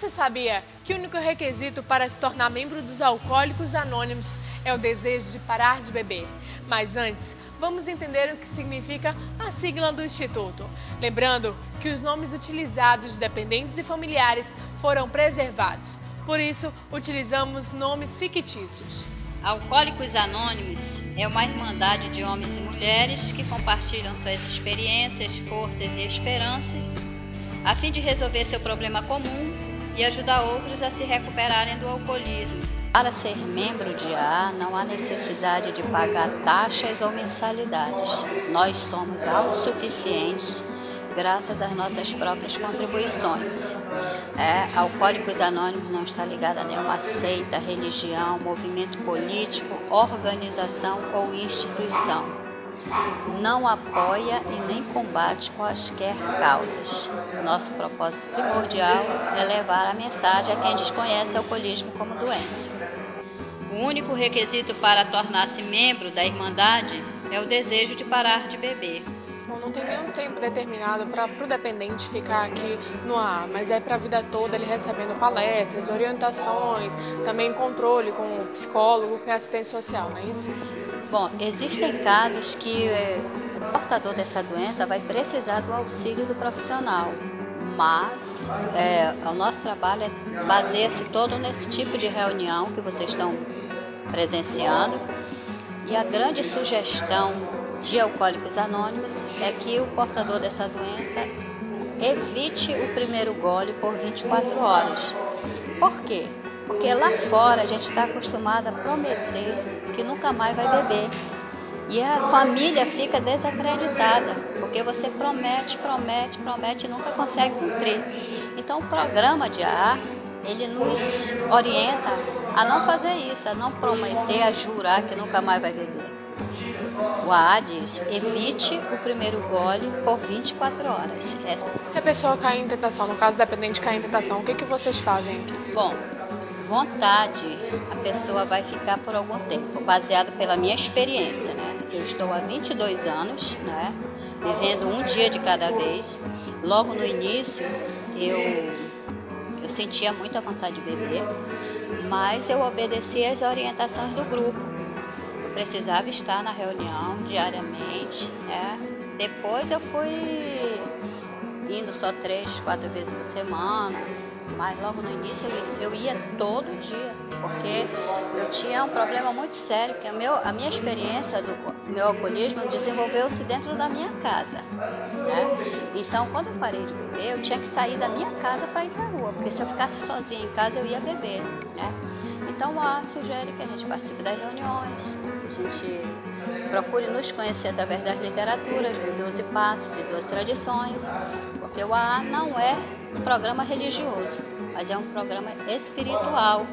Você sabia que o único requisito para se tornar membro dos Alcoólicos Anônimos é o desejo de parar de beber? Mas antes, vamos entender o que significa a sigla do Instituto. Lembrando que os nomes utilizados de dependentes e familiares foram preservados. Por isso, utilizamos nomes fictícios. Alcoólicos Anônimos é uma irmandade de homens e mulheres que compartilham suas experiências, forças e esperanças a fim de resolver seu problema comum e ajudar outros a se recuperarem do alcoolismo. Para ser membro de AA, não há necessidade de pagar taxas ou mensalidades. Nós somos autossuficientes graças às nossas próprias contribuições. É, Alcoólicos Anônimos não está ligado a nenhuma seita, religião, movimento político, organização ou instituição. Não apoia e nem combate quaisquer causas. Nosso propósito primordial é levar a mensagem a quem desconhece o alcoolismo como doença. O único requisito para tornar-se membro da Irmandade é o desejo de parar de beber não tem nenhum tempo determinado para o dependente ficar aqui no AA, mas é para a vida toda ele recebendo palestras, orientações, também controle com o psicólogo, com assistência social, não é isso? Bom, existem casos que eh, o portador dessa doença vai precisar do auxílio do profissional, mas é, o nosso trabalho é, baseia-se todo nesse tipo de reunião que vocês estão presenciando e a grande sugestão de Alcoólicos Anônimos é que o portador dessa doença evite o primeiro gole por 24 horas. Por quê? Porque lá fora a gente está acostumado a prometer que nunca mais vai beber. E a família fica desacreditada, porque você promete, promete, promete e nunca consegue cumprir. Então o programa de AA, ele nos orienta a não fazer isso, a não prometer, a jurar que nunca mais vai beber. O AA diz: evite o primeiro gole por 24 horas. Essa... Se a pessoa cair em tentação, no caso dependente cair em tentação, o que, que vocês fazem aqui? Bom, vontade a pessoa vai ficar por algum tempo, baseado pela minha experiência, né? Eu estou há 22 anos, né? Vivendo um dia de cada vez. Logo no início, eu, eu sentia muita vontade de beber, mas eu obedeci às orientações do grupo precisava estar na reunião diariamente. Né? Depois eu fui indo só três, quatro vezes por semana, mas logo no início eu, eu ia todo dia, porque eu tinha um problema muito sério, que a, meu, a minha experiência do meu alcoolismo desenvolveu-se dentro da minha casa. Né? Então, quando eu parei de beber, eu tinha que sair da minha casa para ir para a rua, porque se eu ficasse sozinha em casa, eu ia beber. Né? Então, a sugere que a gente participe das reuniões, a gente procure nos conhecer através das literaturas, dos 12 passos e 12 tradições, porque o AA não é um programa religioso, mas é um programa espiritual.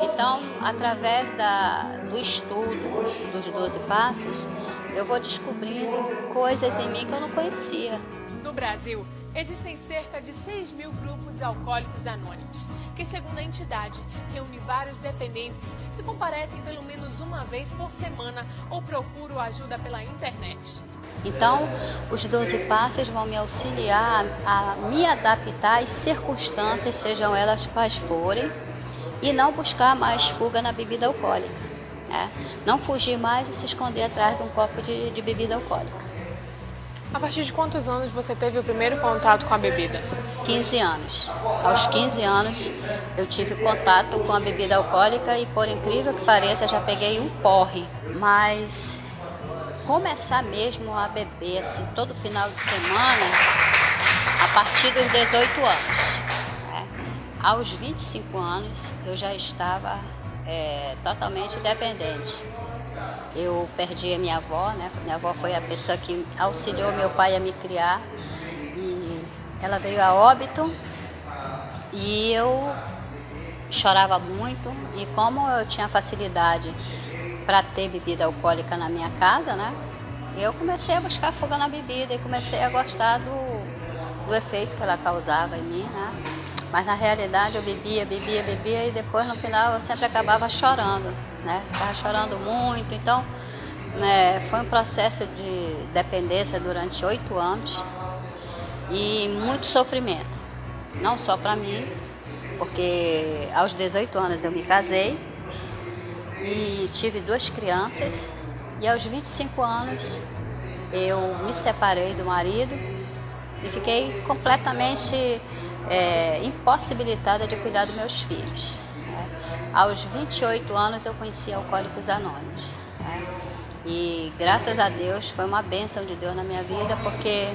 Então, através da, do estudo dos 12 passos, eu vou descobrindo coisas em mim que eu não conhecia. No Brasil, existem cerca de 6 mil grupos alcoólicos anônimos, que, segundo a entidade, reúne vários dependentes que comparecem pelo menos uma vez por semana ou procuram ajuda pela internet. Então, os 12 passos vão me auxiliar a me adaptar às circunstâncias, sejam elas quais forem, e não buscar mais fuga na bebida alcoólica. Né? Não fugir mais e se esconder atrás de um copo de, de bebida alcoólica. A partir de quantos anos você teve o primeiro contato com a bebida? 15 anos. Aos 15 anos eu tive contato com a bebida alcoólica e por incrível que pareça já peguei um porre. Mas começar mesmo a beber assim todo final de semana a partir dos 18 anos. Né? Aos 25 anos eu já estava é, totalmente dependente. Eu perdi a minha avó, né? Minha avó foi a pessoa que auxiliou meu pai a me criar. E ela veio a óbito e eu chorava muito. E como eu tinha facilidade para ter bebida alcoólica na minha casa, né? Eu comecei a buscar fuga na bebida e comecei a gostar do, do efeito que ela causava em mim, né? Mas na realidade eu bebia, bebia, bebia e depois no final eu sempre acabava chorando né? Ficava chorando muito, então né, foi um processo de dependência durante oito anos e muito sofrimento, não só para mim, porque aos 18 anos eu me casei e tive duas crianças, e aos 25 anos eu me separei do marido e fiquei completamente é, impossibilitada de cuidar dos meus filhos. Né? Aos 28 anos eu conheci Alcoólicos Anônimos. Né? E graças a Deus foi uma bênção de Deus na minha vida, porque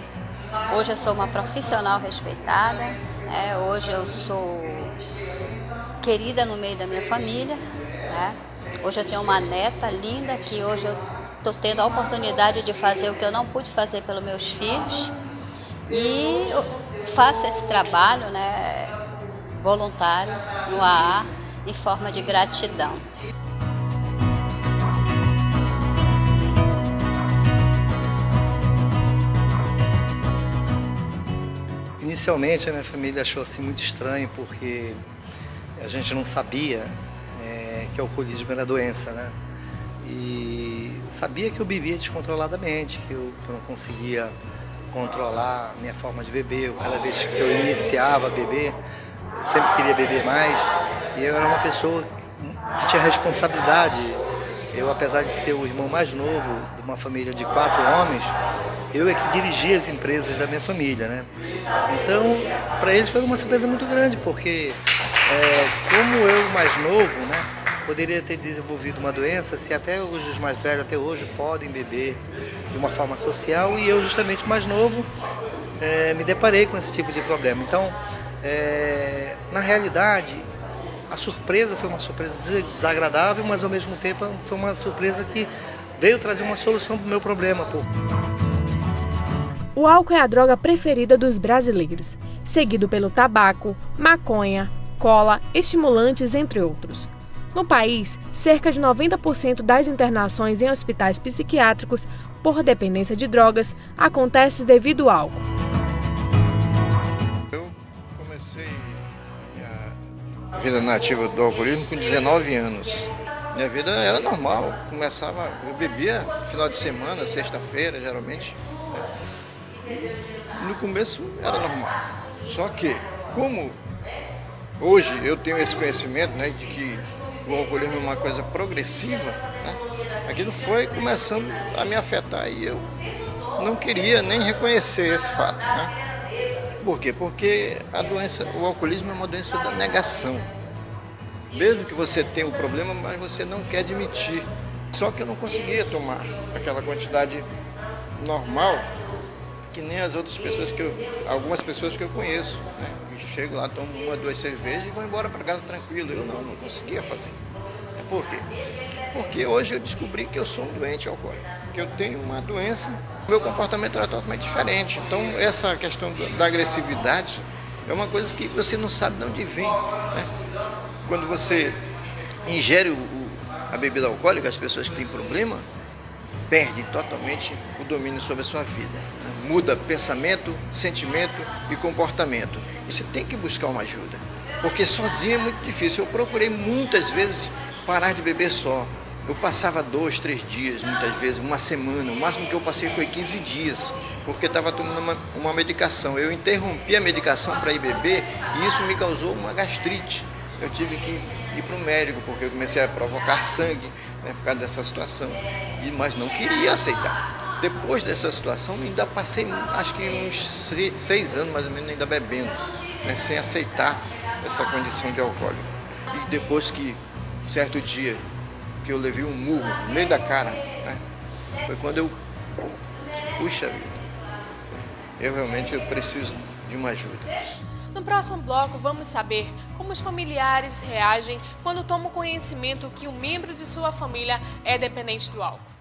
hoje eu sou uma profissional respeitada, né? hoje eu sou querida no meio da minha família. Né? Hoje eu tenho uma neta linda que hoje eu estou tendo a oportunidade de fazer o que eu não pude fazer pelos meus filhos. E faço esse trabalho né, voluntário no AA em forma de gratidão. Inicialmente a minha família achou assim muito estranho porque a gente não sabia é, que o alcoolismo era doença, né? E sabia que eu bebia descontroladamente, que eu, que eu não conseguia controlar minha forma de beber. Cada vez que eu iniciava a beber, eu sempre queria beber mais. E eu era uma pessoa que tinha responsabilidade. Eu, apesar de ser o irmão mais novo de uma família de quatro homens, eu é que dirigia as empresas da minha família, né? Então, para eles foi uma surpresa muito grande, porque é, como eu mais novo? Poderia ter desenvolvido uma doença se até hoje os mais velhos até hoje podem beber de uma forma social e eu justamente mais novo é, me deparei com esse tipo de problema. Então, é, na realidade, a surpresa foi uma surpresa desagradável, mas ao mesmo tempo foi uma surpresa que veio trazer uma solução para o meu problema. Pô. O álcool é a droga preferida dos brasileiros, seguido pelo tabaco, maconha, cola, estimulantes, entre outros. No país, cerca de 90% das internações em hospitais psiquiátricos por dependência de drogas acontece devido ao álcool. Eu comecei minha vida nativa do alcoolismo com 19 anos. Minha vida era normal, começava, eu bebia final de semana, sexta-feira, geralmente. No começo era normal. Só que, como hoje eu tenho esse conhecimento né, de que o alcoolismo é uma coisa progressiva, né? aquilo foi começando a me afetar e eu não queria nem reconhecer esse fato. Né? Por quê? Porque a doença, o alcoolismo é uma doença da negação. Mesmo que você tenha um problema, mas você não quer admitir. Só que eu não conseguia tomar aquela quantidade normal que nem as outras pessoas que eu, algumas pessoas que eu conheço. Né? Chego lá, tomo uma, duas cervejas e vou embora para casa tranquilo. Eu não, não conseguia fazer. É por quê? Porque hoje eu descobri que eu sou um doente alcoólico, que eu tenho uma doença, meu comportamento era totalmente diferente. Então essa questão da agressividade é uma coisa que você não sabe de onde vem. Né? Quando você ingere o, a bebida alcoólica, as pessoas que têm problema, perdem totalmente o domínio sobre a sua vida. Né? Muda pensamento, sentimento e comportamento. Você tem que buscar uma ajuda, porque sozinho é muito difícil. Eu procurei muitas vezes parar de beber só. Eu passava dois, três dias, muitas vezes, uma semana. O máximo que eu passei foi 15 dias, porque estava tomando uma, uma, medicação. Eu interrompi a medicação para ir beber e isso me causou uma gastrite. Eu tive que ir para o médico, porque eu comecei a provocar sangue né, por causa dessa situação. E, mas não queria aceitar. Depois dessa situação, ainda passei acho que uns seis anos mais ou menos ainda bebendo, né, sem aceitar essa condição de alcoólico. E depois que, certo dia, que eu levei um murro no meio da cara, né, foi quando eu, puxa vida, eu realmente eu preciso de uma ajuda. No próximo bloco, vamos saber como os familiares reagem quando tomam conhecimento que um membro de sua família é dependente do álcool.